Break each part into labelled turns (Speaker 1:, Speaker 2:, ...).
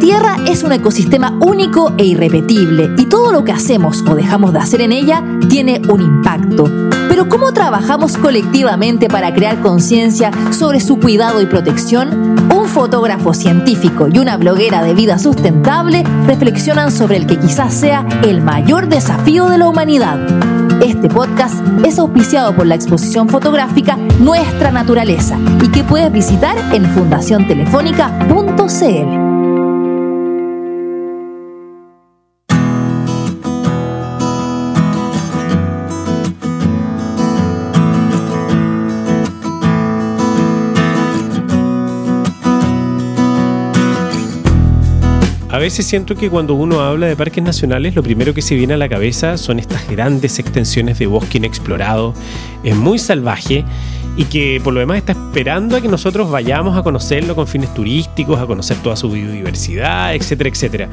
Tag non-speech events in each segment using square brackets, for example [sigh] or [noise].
Speaker 1: Tierra es un ecosistema único e irrepetible y todo lo que hacemos o dejamos de hacer en ella tiene un impacto. Pero ¿cómo trabajamos colectivamente para crear conciencia sobre su cuidado y protección? Un fotógrafo científico y una bloguera de vida sustentable reflexionan sobre el que quizás sea el mayor desafío de la humanidad. Este podcast es auspiciado por la exposición fotográfica Nuestra Naturaleza y que puedes visitar en fundaciontelefónica.cl.
Speaker 2: A veces siento que cuando uno habla de parques nacionales, lo primero que se viene a la cabeza son estas grandes extensiones de bosque inexplorado, es muy salvaje y que por lo demás está esperando a que nosotros vayamos a conocerlo con fines turísticos, a conocer toda su biodiversidad, etcétera, etcétera.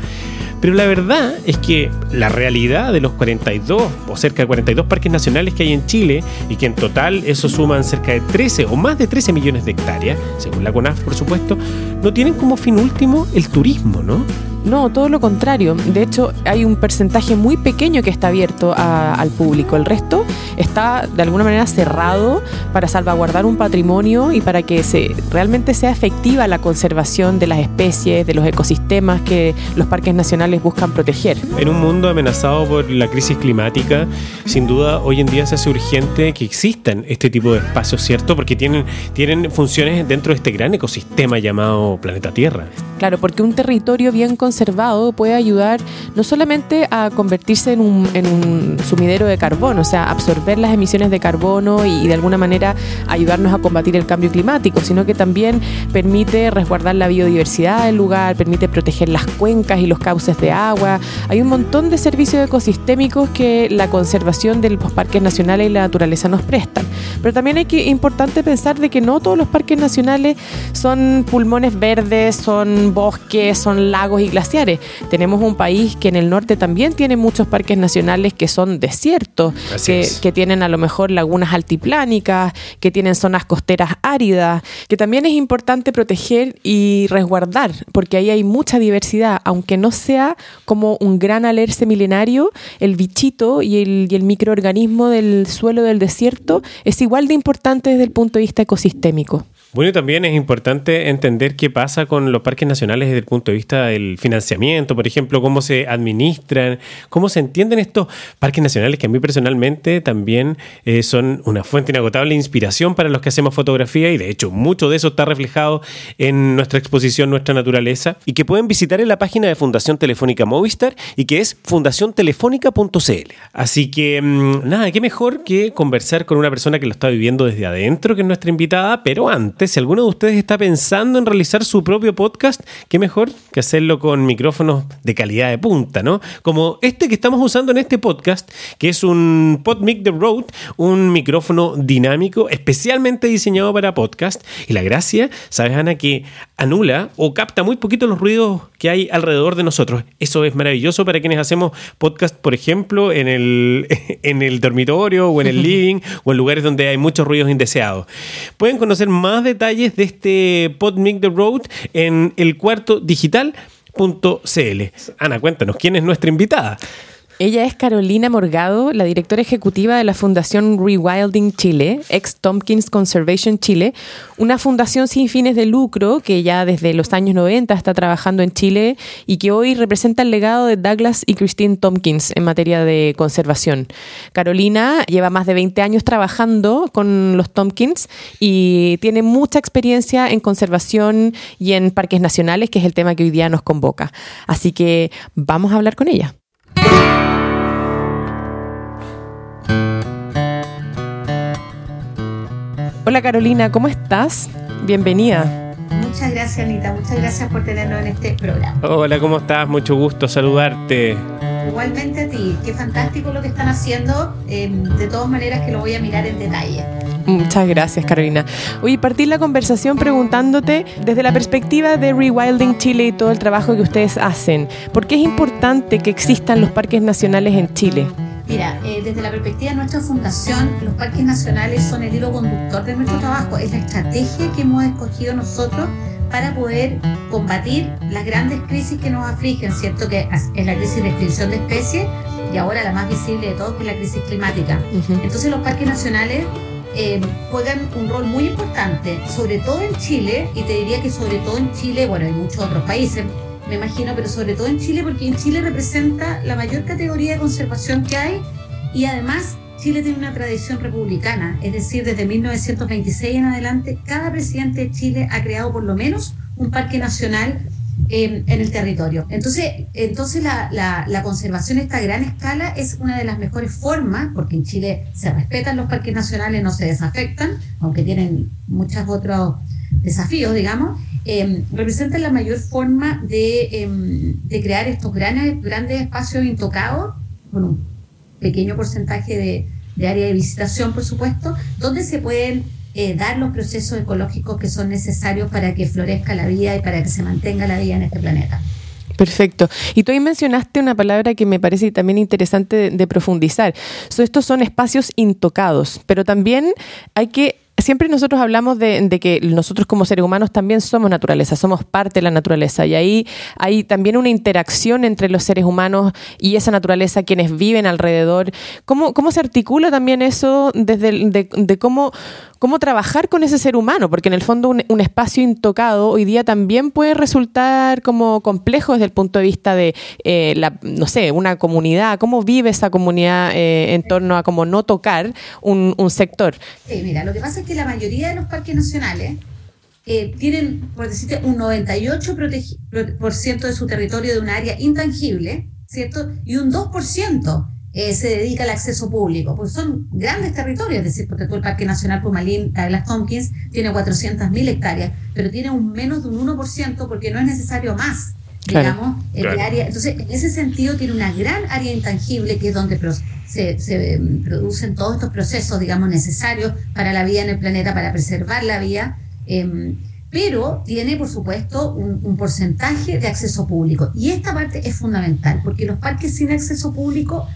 Speaker 2: Pero la verdad es que la realidad de los 42 o cerca de 42 parques nacionales que hay en Chile y que en total eso suman cerca de 13 o más de 13 millones de hectáreas, según la CONAF por supuesto, no tienen como fin último el turismo, ¿no?
Speaker 3: No, todo lo contrario. De hecho, hay un porcentaje muy pequeño que está abierto al público. El resto está de alguna manera cerrado para salvaguardar un patrimonio y para que se, realmente sea efectiva la conservación de las especies, de los ecosistemas que los parques nacionales buscan proteger.
Speaker 2: En un mundo amenazado por la crisis climática, sin duda hoy en día se hace urgente que existan este tipo de espacios, ¿cierto? Porque tienen, tienen funciones dentro de este gran ecosistema llamado planeta Tierra.
Speaker 3: Claro, porque un territorio bien conservado puede ayudar no solamente a convertirse en un, en un sumidero de carbono, o sea, absorber las emisiones de carbono y, de alguna manera ayudarnos a combatir el cambio climático, sino que también permite resguardar la biodiversidad del lugar, permite proteger las cuencas y los cauces de agua. Hay un montón de servicios ecosistémicos que la conservación de los parques nacionales y la naturaleza nos prestan. Pero también que importante pensar de que no todos los parques nacionales son pulmones verdes, son bosques, son lagos y glaciares. Tenemos un país que en el norte también tiene muchos parques nacionales que son desiertos, que, que, tienen a lo mejor lagunas altiplánicas, que tienen zonas costeras áridas, que también es importante proteger y resguardar, porque ahí hay mucha diversidad, aunque no sea como un gran alerce milenario, el bichito y el, y el microorganismo del suelo del desierto es igual de importante desde el punto de vista ecosistémico.
Speaker 2: Bueno, también es importante entender qué pasa con los parques nacionales desde el punto de vista del financiamiento, por ejemplo, cómo se administran, cómo se entienden estos parques nacionales que a mí personalmente también eh, son una fuente inagotable de inspiración para los que hacemos fotografía y de hecho mucho de eso está reflejado en nuestra exposición Nuestra Naturaleza y que pueden visitar en la página de Fundación Telefónica Movistar y que es fundaciontelefónica.cl. Así que mm, nada, qué mejor que conversar con una persona que lo está viviendo desde adentro, que es nuestra invitada, pero antes si alguno de ustedes está pensando en realizar su propio podcast, qué mejor que hacerlo con micrófonos de calidad de punta, ¿no? Como este que estamos usando en este podcast, que es un PodMic The Road, un micrófono dinámico especialmente diseñado para podcast. Y la gracia, ¿sabes, Ana? Que anula o capta muy poquito los ruidos que hay alrededor de nosotros. Eso es maravilloso para quienes hacemos podcast, por ejemplo, en el, [laughs] en el dormitorio o en el [laughs] living o en lugares donde hay muchos ruidos indeseados. Pueden conocer más detalles de este PodMic The Road en el cuarto digital.cl. Ana, cuéntanos, ¿quién es nuestra invitada?
Speaker 3: Ella es Carolina Morgado, la directora ejecutiva de la Fundación Rewilding Chile, ex Tompkins Conservation Chile, una fundación sin fines de lucro que ya desde los años 90 está trabajando en Chile y que hoy representa el legado de Douglas y Christine Tompkins en materia de conservación. Carolina lleva más de 20 años trabajando con los Tompkins y tiene mucha experiencia en conservación y en parques nacionales, que es el tema que hoy día nos convoca. Así que vamos a hablar con ella. Hola Carolina, ¿cómo estás? Bienvenida.
Speaker 4: Muchas gracias, Anita. Muchas gracias por tenernos en este programa.
Speaker 2: Hola, ¿cómo estás? Mucho gusto saludarte.
Speaker 4: Igualmente a ti. Qué fantástico lo que están haciendo. Em, de todas maneras que lo voy a mirar en detalle.
Speaker 3: Muchas gracias, Carolina. Oye, partí la conversación preguntándote desde la perspectiva de Rewilding Chile y todo el trabajo que ustedes hacen. ¿Por qué es importante que existan los parques nacionales en Chile?
Speaker 4: Mira, eh, desde la perspectiva de nuestra fundación, los parques nacionales son el hilo conductor de nuestro trabajo, es la estrategia que hemos escogido nosotros para poder combatir las grandes crisis que nos afligen, ¿cierto? Que es la crisis de extinción de especies y ahora la más visible de todos, que es la crisis climática. Entonces los parques nacionales eh, juegan un rol muy importante, sobre todo en Chile, y te diría que sobre todo en Chile, bueno, en muchos otros países, me imagino, pero sobre todo en Chile, porque en Chile representa la mayor categoría de conservación que hay y además Chile tiene una tradición republicana, es decir, desde 1926 en adelante, cada presidente de Chile ha creado por lo menos un parque nacional en el territorio. Entonces, entonces la, la, conservación a esta gran escala es una de las mejores formas, porque en Chile se respetan los parques nacionales, no se desafectan, aunque tienen muchos otros desafíos, digamos, eh, representan la mayor forma de, em, de crear estos grandes, grandes espacios intocados, con un pequeño porcentaje de, área de visitación, por supuesto, donde se pueden eh, dar los procesos ecológicos que son necesarios para que florezca la vida y para que se mantenga la vida en este planeta.
Speaker 3: Perfecto. Y tú ahí mencionaste una palabra que me parece también interesante de, profundizar. estos son espacios intocados, pero también hay que siempre nosotros hablamos de, que nosotros como seres humanos también somos naturaleza, somos parte de la naturaleza y ahí hay también una interacción entre los seres humanos y esa naturaleza, quienes viven alrededor. ¿Cómo, cómo se articula también eso desde de, cómo, cómo trabajar con ese ser humano? Porque en el fondo un, espacio intocado hoy día también puede resultar como complejo desde el punto de vista de, eh, la, no sé, una comunidad, cómo vive esa comunidad eh, en torno a cómo no tocar un, sector.
Speaker 4: Sí, mira, lo que pasa es que la mayoría de los parques nacionales eh, tienen, por decirte, un 98% de su territorio de un área intangible, ¿cierto? Y un 2% eh, se dedica al acceso público, porque son grandes territorios, es decir, porque todo el Parque Nacional Pumalín, Douglas Tompkins, tiene 400.000 hectáreas, pero tiene un menos de un 1% porque no es necesario más digamos, área. Entonces, en ese sentido, tiene una gran área intangible que es donde se, se, mm, producen todos estos procesos, digamos, necesarios para la vida en el planeta, para preservar la vida. Em, pero tiene, por supuesto, un, un, porcentaje de acceso público. Y esta parte es fundamental, porque los parques sin acceso público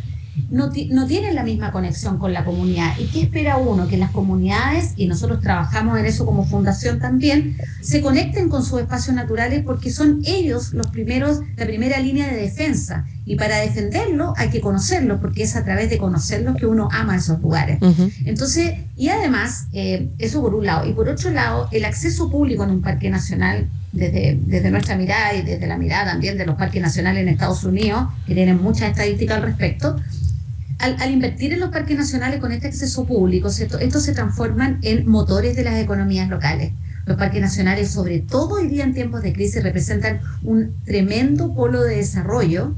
Speaker 4: no, no, tienen la misma conexión con la comunidad. ¿Y qué espera uno? Que las comunidades, y nosotros trabajamos en eso como fundación también, se conecten con sus espacios naturales porque son ellos los primeros, la primera línea de defensa. Y para defenderlo hay que conocerlo, porque es a través de conocerlos que uno ama esos lugares. Entonces, y además, eh, eso por un lado. Y por otro lado, el acceso público en un parque nacional desde, desde, nuestra mirada y desde la mirada también de los parques nacionales en Estados Unidos, que tienen muchas estadísticas al respecto, al, invertir en los parques nacionales con este acceso público, estos se transforman en motores de las economías locales. Los parques nacionales, sobre todo hoy día en tiempos de crisis, representan un tremendo polo de desarrollo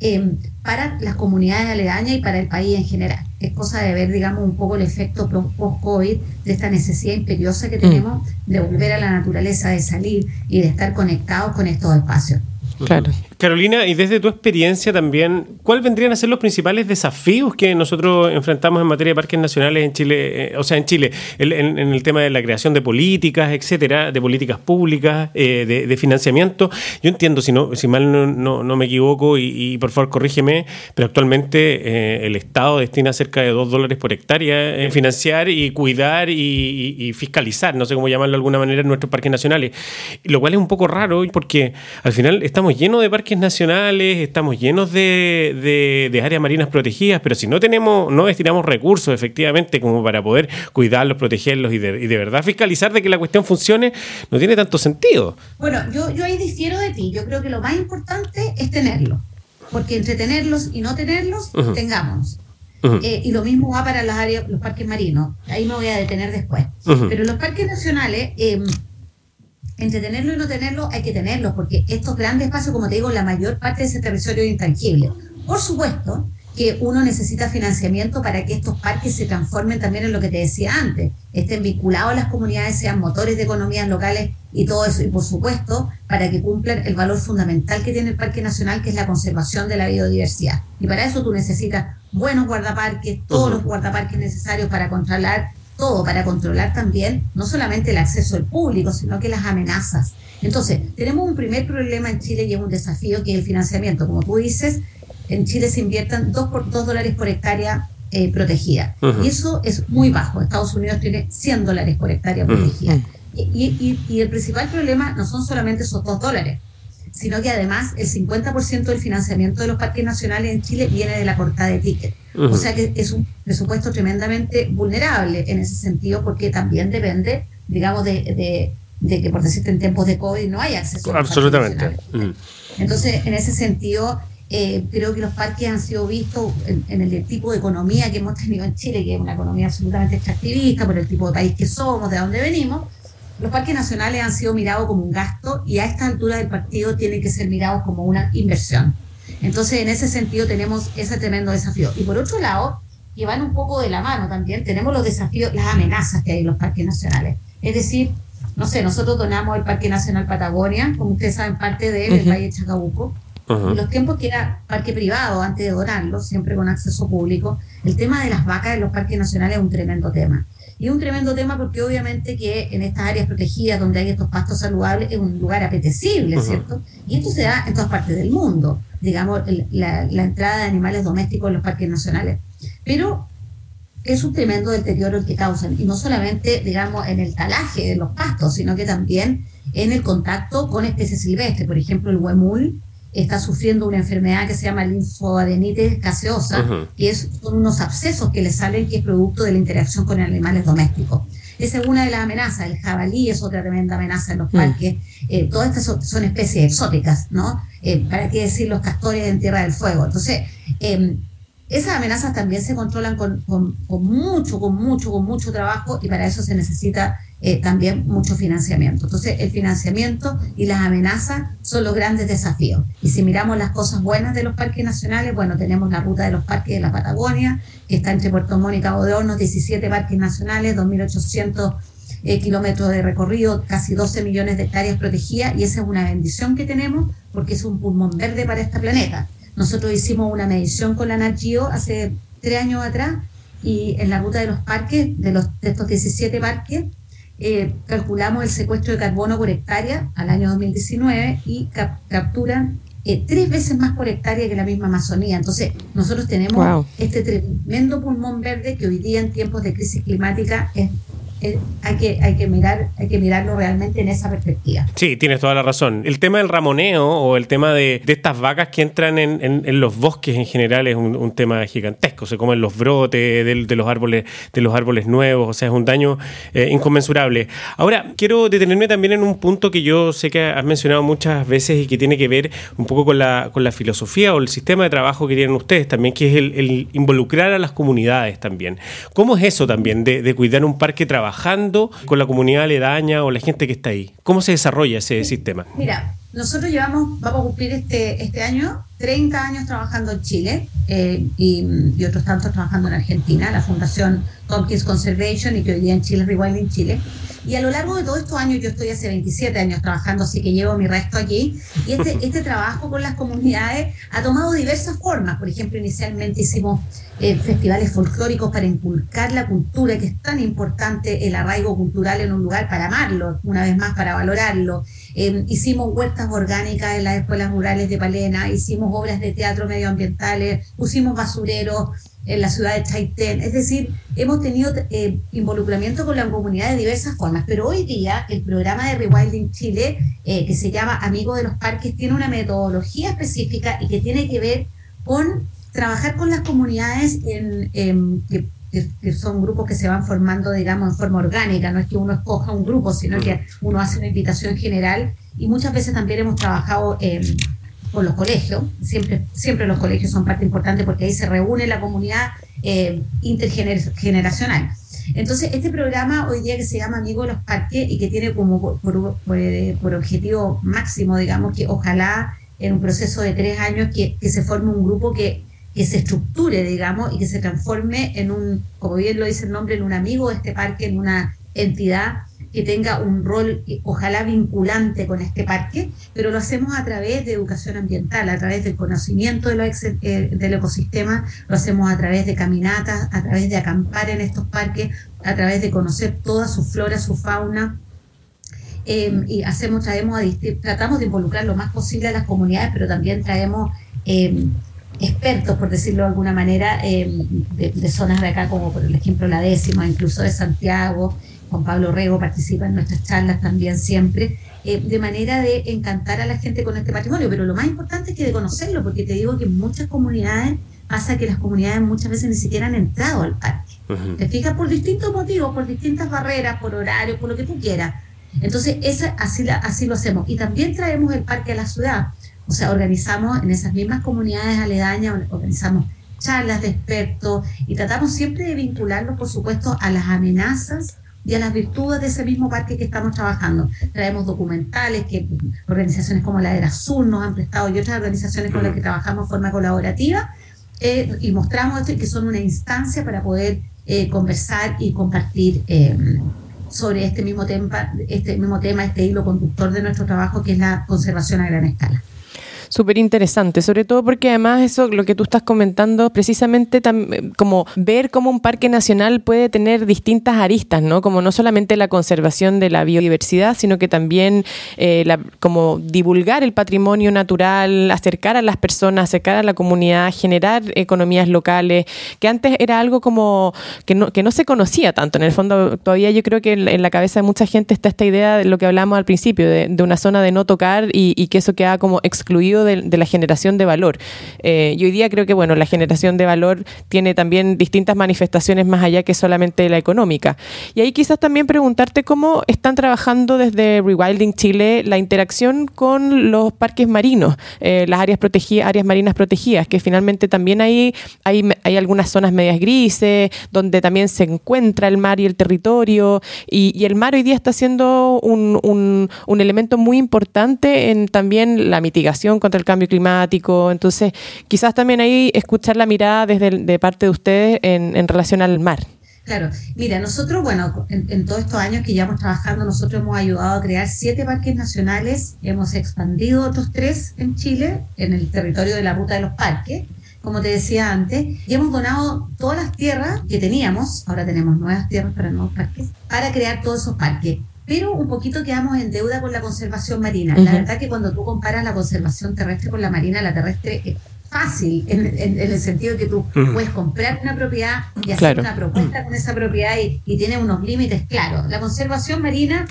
Speaker 4: em, para las comunidades aledañas y para el país en general. Es cosa de ver, digamos, un poco el efecto post-COVID de esta necesidad imperiosa que mm. tenemos de volver a la naturaleza, de salir y de estar conectados con estos espacios.
Speaker 2: Claro. Carolina, y desde tu experiencia también, ¿cuáles vendrían a ser los principales desafíos que nosotros enfrentamos en materia de parques nacionales en Chile, eh, o sea, en Chile, en, el tema de la creación de políticas, etcétera, de políticas públicas, eh, de, financiamiento? Yo entiendo, si no, si mal no, no, me equivoco, y, por favor corrígeme, pero actualmente eh, el Estado destina cerca de dos dólares por hectárea en financiar y cuidar y, fiscalizar, no sé cómo llamarlo de alguna manera, nuestros parques nacionales. Lo cual es un poco raro porque al final estamos llenos de parques nacionales, estamos llenos de, de, áreas marinas protegidas, pero si no tenemos, no destinamos recursos efectivamente como para poder cuidarlos, protegerlos y de, y de verdad fiscalizar de que la cuestión funcione, no tiene tanto sentido.
Speaker 4: Bueno, yo, yo ahí difiero de ti. Yo creo que lo más importante es tenerlo. Porque entre tenerlos y no tenerlos, tengamos. Eh, y lo mismo va para las áreas, los parques marinos. Ahí me voy a detener después. Pero los parques nacionales, eh, entre tenerlo y no tenerlo, hay que tenerlo, porque estos grandes espacios, como te digo, la mayor parte de ese territorio es intangible. Por supuesto que uno necesita financiamiento para que estos parques se transformen también en lo que te decía antes, estén vinculados a las comunidades, sean motores de economías locales y todo eso. Y por supuesto, para que cumplan el valor fundamental que tiene el Parque Nacional, que es la conservación de la biodiversidad. Y para eso tú necesitas buenos guardaparques, todos los guardaparques necesarios para controlar todo para controlar también no solamente el acceso al público, sino que las amenazas. Entonces, tenemos un primer problema en Chile y es un desafío que es el financiamiento. Como tú dices, en Chile se inviertan 2 por, dos dólares por hectárea eh, protegida. Y eso es muy bajo. Estados Unidos tiene 100 dólares por hectárea protegida. Y, y, el principal problema no son solamente esos dos dólares, sino que además el 50% del financiamiento de los parques nacionales en Chile viene de la cortada de tickets. O sea que es un presupuesto tremendamente vulnerable en ese sentido, porque también depende, digamos, de, de, que, por decirte, en tiempos de COVID no hay acceso.
Speaker 2: Absolutamente.
Speaker 4: Entonces, en ese sentido, eh, creo que los parques han sido vistos en, el tipo de economía que hemos tenido en Chile, que es una economía absolutamente extractivista por el tipo de país que somos, de dónde venimos. Los parques nacionales han sido mirados como un gasto y a esta altura del partido tienen que ser mirados como una inversión. Entonces, en ese sentido, tenemos ese tremendo desafío. Y por otro lado, que van un poco de la mano también, tenemos los desafíos, las amenazas que hay en los parques nacionales. Es decir, no sé, nosotros donamos el Parque Nacional Patagonia, como ustedes saben, parte de él, el Valle de Chacabuco, en los tiempos que era parque privado, antes de donarlo, siempre con acceso público, el tema de las vacas en los parques nacionales es un tremendo tema. Y es un tremendo tema porque obviamente que en estas áreas protegidas donde hay estos pastos saludables es un lugar apetecible, ¿cierto? Y esto se da en todas partes del mundo, digamos, la, la entrada de animales domésticos en los parques nacionales. Pero es un tremendo deterioro el que causan, y no solamente, digamos, en el talaje de los pastos, sino que también en el contacto con especies silvestres. Por ejemplo, el huemul está sufriendo una enfermedad que se llama linfoadenitis gaseosa, que es, son unos abscesos que le salen que es producto de la interacción con animales domésticos. Esa es una de las amenazas. El jabalí es otra tremenda amenaza en los mm. parques. Eh, todas estas son, especies exóticas, ¿no? Eh, ¿Para qué decir los castores en Tierra del Fuego? Entonces, eh, esas amenazas también se controlan con, mucho, con mucho, con mucho trabajo y para eso se necesita eh, también mucho financiamiento. Entonces, el financiamiento y las amenazas son los grandes desafíos. Y si miramos las cosas buenas de los parques nacionales, bueno, tenemos la ruta de los parques de la Patagonia, que está entre Puerto Montt y Cabo de Hornos, 17 parques nacionales, 2.800 eh, kilómetros de recorrido, casi 12 millones de hectáreas protegidas, y esa es una bendición que tenemos porque es un pulmón verde para este planeta. Nosotros hicimos una medición con la NatGeo hace tres años atrás y en la ruta de los parques, de, los, de estos 17 parques, eh, calculamos el secuestro de carbono por hectárea al año 2019 y capturan eh, tres veces más por hectárea que la misma Amazonía. Entonces, nosotros tenemos este tremendo pulmón verde que hoy día en tiempos de crisis climática es eh, hay, que, hay, que mirar, hay que mirarlo realmente en esa perspectiva.
Speaker 2: Sí, tienes toda la razón. El tema del ramoneo o el tema de, estas vacas que entran en, los bosques en general es un, tema gigantesco. Se comen los brotes de, los árboles, de los árboles nuevos, o sea, es un daño eh, inconmensurable. Ahora, quiero detenerme también en un punto que yo sé que has mencionado muchas veces y que tiene que ver un poco con la, con la filosofía o el sistema de trabajo que tienen ustedes también, que es el, involucrar a las comunidades también. ¿Cómo es eso también de, de cuidar un parque trabajador? Trabajando con la comunidad aledaña o la gente que está ahí? ¿Cómo se desarrolla ese sistema?
Speaker 4: Mira, nosotros llevamos, vamos a cumplir este, este año 30 años trabajando en Chile eh, y, otros tantos trabajando en Argentina, la Fundación Tompkins Conservation y que hoy día en Chile es Rewilding Chile. Y a lo largo de todos estos años, yo estoy hace 27 años trabajando, así que llevo mi resto aquí, y este, [laughs] este trabajo con las comunidades ha tomado diversas formas. Por ejemplo, inicialmente hicimos eh, festivales folclóricos para inculcar la cultura, que es tan importante el arraigo cultural en un lugar para amarlo, una vez más para valorarlo. Eh, hicimos huertas orgánicas en las escuelas rurales de Palena, hicimos obras de teatro medioambientales, pusimos basureros, en la ciudad de Chaitén. Es decir, hemos tenido eh, involucramiento con la comunidad de diversas formas, pero hoy día el programa de Rewilding Chile, eh, que se llama Amigo de los Parques, tiene una metodología específica y que tiene que ver con trabajar con las comunidades en, que, son grupos que se van formando, digamos, en forma orgánica, no es que uno escoja un grupo, sino que uno hace una invitación general. Y muchas veces también hemos trabajado en con los colegios, siempre, siempre los colegios son parte importante porque ahí se reúne la comunidad eh, intergeneracional. Entonces, este programa hoy día que se llama Amigo de los Parques y que tiene como por, objetivo máximo, digamos, que ojalá en un proceso de tres años que, se forme un grupo que, que se estructure, digamos, y que se transforme en un, como bien lo dice el nombre, en un amigo de este parque, en una entidad que tenga un rol eh, ojalá vinculante con este parque, pero lo hacemos a través de educación ambiental, a través del conocimiento de lo eh, del ecosistema, lo hacemos a través de caminatas, a través de acampar en estos parques, a través de conocer toda su flora, su fauna. Em, y hacemos, traemos tratamos de involucrar lo más posible a las comunidades, pero también traemos em, expertos, por decirlo de alguna manera, em, de, zonas de acá, como por ejemplo la décima, incluso de Santiago, Juan Pablo Rego participa en nuestras charlas también siempre, eh, de manera de encantar a la gente con este patrimonio. Pero lo más importante es que de conocerlo, porque te digo que en muchas comunidades pasa que las comunidades muchas veces ni siquiera han entrado al parque. Te fijas por distintos motivos, por distintas barreras, por horario, por lo que tú quieras. Entonces, esa, así, así lo hacemos. Y también traemos el parque a la ciudad. O sea, organizamos en esas mismas comunidades aledañas, organizamos charlas de expertos y tratamos siempre de vincularlos, por supuesto, a las amenazas y a las virtudes de ese mismo parque que estamos trabajando. Traemos documentales que organizaciones como la de Sur nos han prestado y otras organizaciones con las que trabajamos de forma colaborativa eh, y mostramos esto y que son una instancia para poder eh, conversar y compartir eh, sobre este mismo, tema, este mismo tema, este hilo conductor de nuestro trabajo que es la conservación a gran escala
Speaker 3: súper interesante, sobre todo porque además eso, lo que tú estás comentando, precisamente como ver cómo un parque nacional puede tener distintas aristas, ¿no? Como no solamente la conservación de la biodiversidad, sino que también eh, como divulgar el patrimonio natural, acercar a las personas, acercar a la comunidad, generar economías locales, que antes era algo como que no, que no se conocía tanto. En el fondo, todavía yo creo que en, la cabeza de mucha gente está esta idea de lo que hablamos al principio, de, una zona de no tocar y que eso queda como excluido de, la generación de valor. Eh, y hoy día creo que bueno, la generación de valor tiene también distintas manifestaciones más allá que solamente la económica. Y ahí quizás también preguntarte cómo están trabajando desde Rewilding Chile la interacción con los parques marinos, eh, las áreas protegidas, áreas marinas protegidas, que finalmente también hay, algunas zonas medias grises, donde también se encuentra el mar y el territorio, y, y el mar hoy día está siendo un, un, un elemento muy importante en también la mitigación el cambio climático. Entonces, quizás también ahí escuchar la mirada desde de parte de ustedes en, relación al mar.
Speaker 4: Claro, mira, nosotros, bueno, en, todos estos años que llevamos trabajando, nosotros hemos ayudado a crear siete parques nacionales, hemos expandido otros tres en Chile, en el territorio de la ruta de los parques, como te decía antes, y hemos donado todas las tierras que teníamos, ahora tenemos nuevas tierras para nuevos parques, para crear todos esos parques pero un poquito quedamos en deuda con la conservación marina. La verdad que cuando tú comparas la conservación terrestre con la marina, la terrestre es fácil en, el sentido de que tú puedes comprar una propiedad y hacer una propuesta con esa propiedad y, tiene unos límites claros. La conservación marina,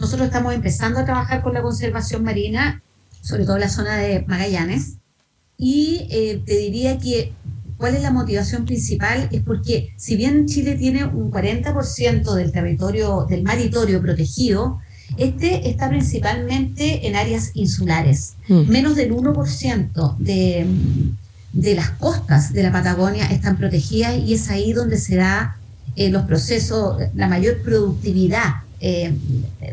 Speaker 4: nosotros estamos empezando a trabajar con la conservación marina, sobre todo en la zona de Magallanes, y eh, te diría que ¿Cuál es la motivación principal? Es porque si bien Chile tiene un 40% del territorio, del maritorio protegido, este está principalmente en áreas insulares. Mm. Menos del 1% de, de las costas de la Patagonia están protegidas y es ahí donde se da eh, los procesos, la mayor productividad eh,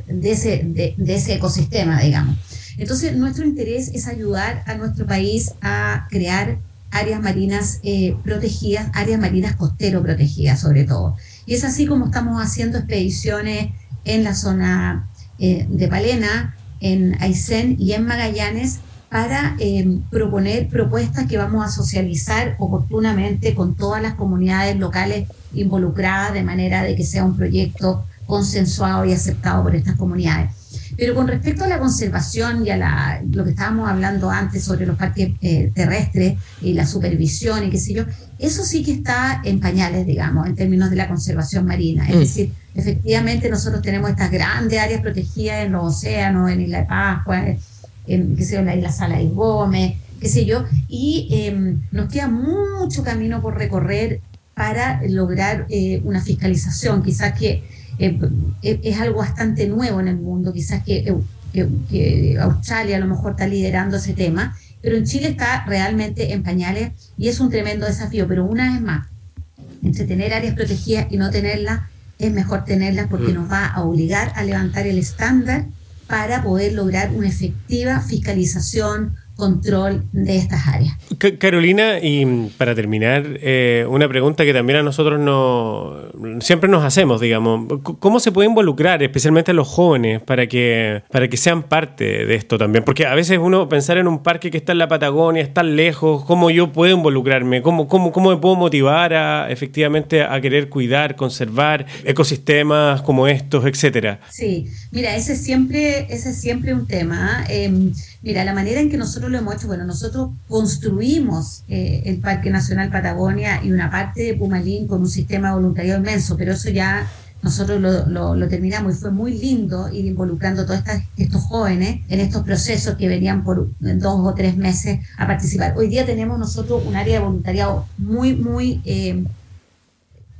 Speaker 4: de, ese, de, de, ese ecosistema, digamos. Entonces, nuestro interés es ayudar a nuestro país a crear áreas marinas eh, protegidas, áreas marinas costero protegidas sobre todo. Y es así como estamos haciendo expediciones en la zona eh, de Palena, en Aysén y en Magallanes para eh, proponer propuestas que vamos a socializar oportunamente con todas las comunidades locales involucradas de manera de que sea un proyecto consensuado y aceptado por estas comunidades. Pero con respecto a la conservación y a la, lo que estábamos hablando antes sobre los parques eh, terrestres y la supervisión y qué sé yo, eso sí que está en pañales, digamos, en términos de la conservación marina. Es mm. decir, efectivamente nosotros tenemos estas grandes áreas protegidas en los océanos, en Isla de Pascua, en, qué sé yo, la isla Sala y Gómez, qué sé yo, y em, nos queda mucho camino por recorrer para lograr eh, una fiscalización, quizás que eh, eh, es algo bastante nuevo en el mundo, quizás que, Australia a lo mejor está liderando ese tema, pero en Chile está realmente en pañales y es un tremendo desafío, pero una vez más, entre tener áreas protegidas y no tenerlas, es mejor tenerlas porque mm. nos va a obligar a levantar el estándar para poder lograr una efectiva fiscalización, control de estas áreas.
Speaker 2: Carolina, y para terminar, eh, una pregunta que también a nosotros no, siempre nos hacemos, digamos, ¿cómo se puede involucrar especialmente a los jóvenes para que, para que sean parte de esto también? Porque a veces uno pensar en un parque que está en la Patagonia, está lejos, ¿cómo yo puedo involucrarme? ¿Cómo, cómo, cómo me puedo motivar a efectivamente a querer cuidar, conservar ecosistemas como estos, etcétera?
Speaker 4: Sí, mira, ese es siempre, ese es siempre un tema. Eh, Mira, la manera en que nosotros lo hemos hecho, bueno, nosotros construimos eh, el Parque Nacional Patagonia y una parte de Pumalín con un sistema voluntario inmenso, pero eso ya nosotros lo, terminamos y fue muy lindo ir involucrando a todos estos jóvenes en estos procesos que venían por dos o tres meses a participar. Hoy día tenemos nosotros un área de voluntariado muy, muy eh,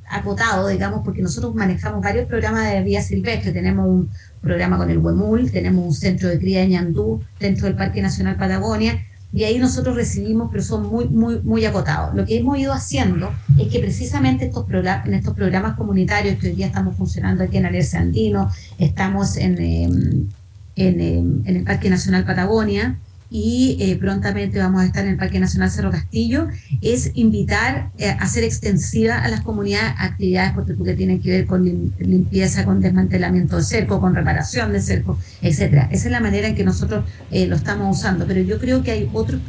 Speaker 4: acotado, digamos, porque nosotros manejamos varios programas de vía silvestre. Tenemos un programa con el Huemul, tenemos un centro de cría de ñandú dentro del Parque Nacional Patagonia, y ahí nosotros recibimos, pero son muy, muy, muy acotados. Lo que hemos ido haciendo es que precisamente estos en estos programas comunitarios que hoy día estamos funcionando aquí en Alerce Andino, estamos en, em, em, en el Parque Nacional Patagonia, y eh, prontamente vamos a estar en el Parque Nacional Cerro Castillo, es invitar eh, a hacer extensiva a las comunidades actividades que tienen que ver con limpieza, con desmantelamiento de cerco, con reparación de cerco, etcétera. Esa es la manera en que nosotros eh, lo estamos usando, pero yo creo que hay otros,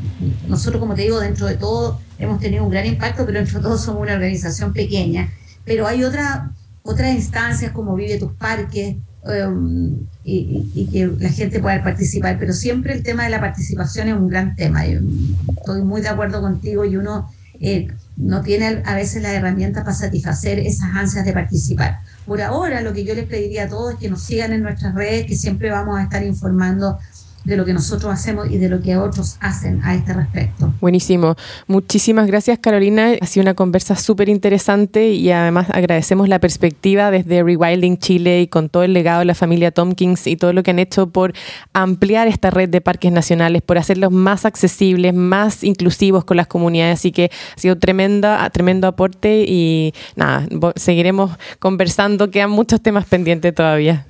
Speaker 4: nosotros como te digo, dentro de todo hemos tenido un gran impacto, pero dentro de todo somos una organización pequeña, pero hay otra, otras instancias como Vive tus Parques, Em, y, que la gente pueda participar, pero siempre el tema de la participación es un gran tema. estoy muy de acuerdo contigo y uno eh, no tiene a veces la herramienta para satisfacer esas ansias de participar. Por ahora, lo que yo les pediría a todos es que nos sigan en nuestras redes, que siempre vamos a estar informando de lo que nosotros hacemos y de lo que otros hacen a este respecto.
Speaker 3: Buenísimo. Muchísimas gracias, Carolina. Ha sido una conversa súper interesante y además agradecemos la perspectiva desde Rewilding Chile y con todo el legado de la familia Tompkins y todo lo que han hecho por ampliar esta red de parques nacionales, por hacerlos más accesibles, más inclusivos con las comunidades. Así que ha sido tremenda, tremendo aporte y nada, seguiremos conversando. Quedan muchos temas pendientes todavía.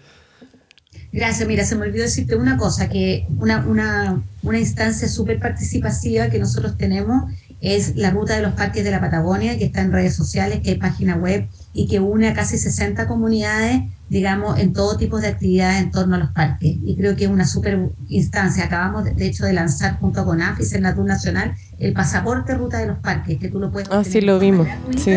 Speaker 4: Gracias, mira, se me olvidó decirte una cosa, que una, una, una instancia súper participativa que nosotros tenemos es la ruta de los parques de la Patagonia, que está en redes sociales, que hay página web y que une a casi 60 comunidades, digamos, en todo tipo de actividades en torno a los parques. Y creo que es una súper instancia. Acabamos, de, hecho, de lanzar junto con AFIS en la Tour Nacional el pasaporte ruta de los parques, que tú lo puedes...
Speaker 3: Ah, sí, lo vimos. Sí.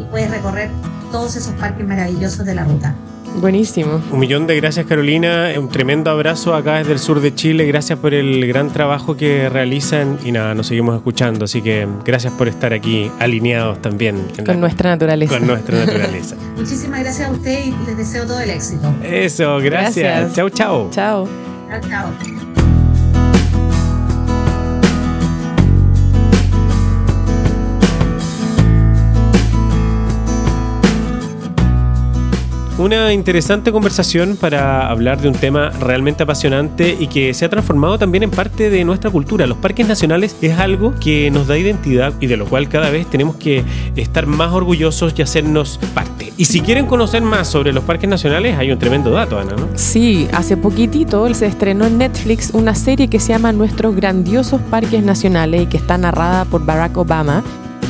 Speaker 4: Y puedes recorrer todos esos parques maravillosos de la ruta.
Speaker 3: Buenísimo.
Speaker 2: Un millón de gracias Carolina, un tremendo abrazo acá desde el sur de Chile, gracias por el gran trabajo que realizan y nada, nos seguimos escuchando, así que gracias por estar aquí alineados también.
Speaker 3: Con nuestra naturaleza.
Speaker 2: Con nuestra naturaleza. [laughs]
Speaker 4: Muchísimas gracias a usted y les deseo todo el éxito.
Speaker 2: Eso, gracias. Chao, chao.
Speaker 3: Chao.
Speaker 4: Chao, chao.
Speaker 2: Una interesante conversación para hablar de un tema realmente apasionante y que se ha transformado también en parte de nuestra cultura. Los parques nacionales es algo que nos da identidad y de lo cual cada vez tenemos que estar más orgullosos y hacernos parte. Y si quieren conocer más sobre los parques nacionales, hay un tremendo dato, Ana, ¿no?
Speaker 3: Sí, hace poquitito se estrenó en Netflix una serie que se llama Nuestros grandiosos parques nacionales y que está narrada por Barack Obama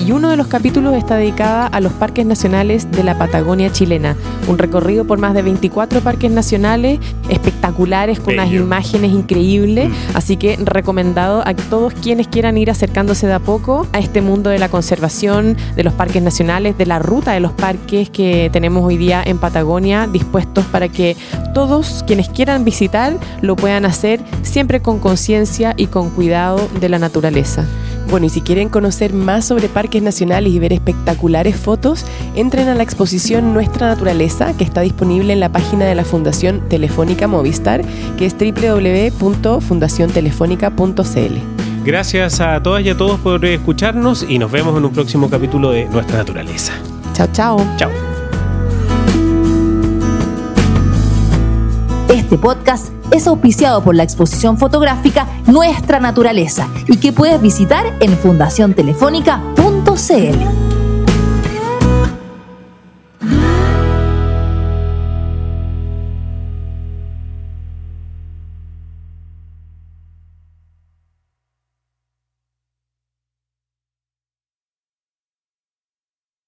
Speaker 3: y uno de los capítulos está dedicado a los parques nacionales de la Patagonia chilena. Un recorrido por más de 24 parques nacionales espectaculares con unas imágenes increíbles. Mm. Así que recomendado a todos quienes quieran ir acercándose de a poco a este mundo de la conservación, de los parques nacionales, de la ruta de los parques que tenemos hoy día en Patagonia, dispuestos para que todos quienes quieran visitar lo puedan hacer siempre con conciencia y con cuidado de la naturaleza. Bueno, y si quieren conocer más sobre parques nacionales y ver espectaculares fotos, entren a la exposición Nuestra Naturaleza, que está disponible en la página de la Fundación Telefónica Movistar, que es www.fundaciontelefónica.cl.
Speaker 2: Gracias a todas y a todos por escucharnos y nos vemos en un próximo capítulo de Nuestra Naturaleza.
Speaker 3: Chao, chao.
Speaker 2: Chao.
Speaker 1: Este podcast es auspiciado por la exposición fotográfica Nuestra Naturaleza y que puedes visitar en fundaciontelefónica.cl.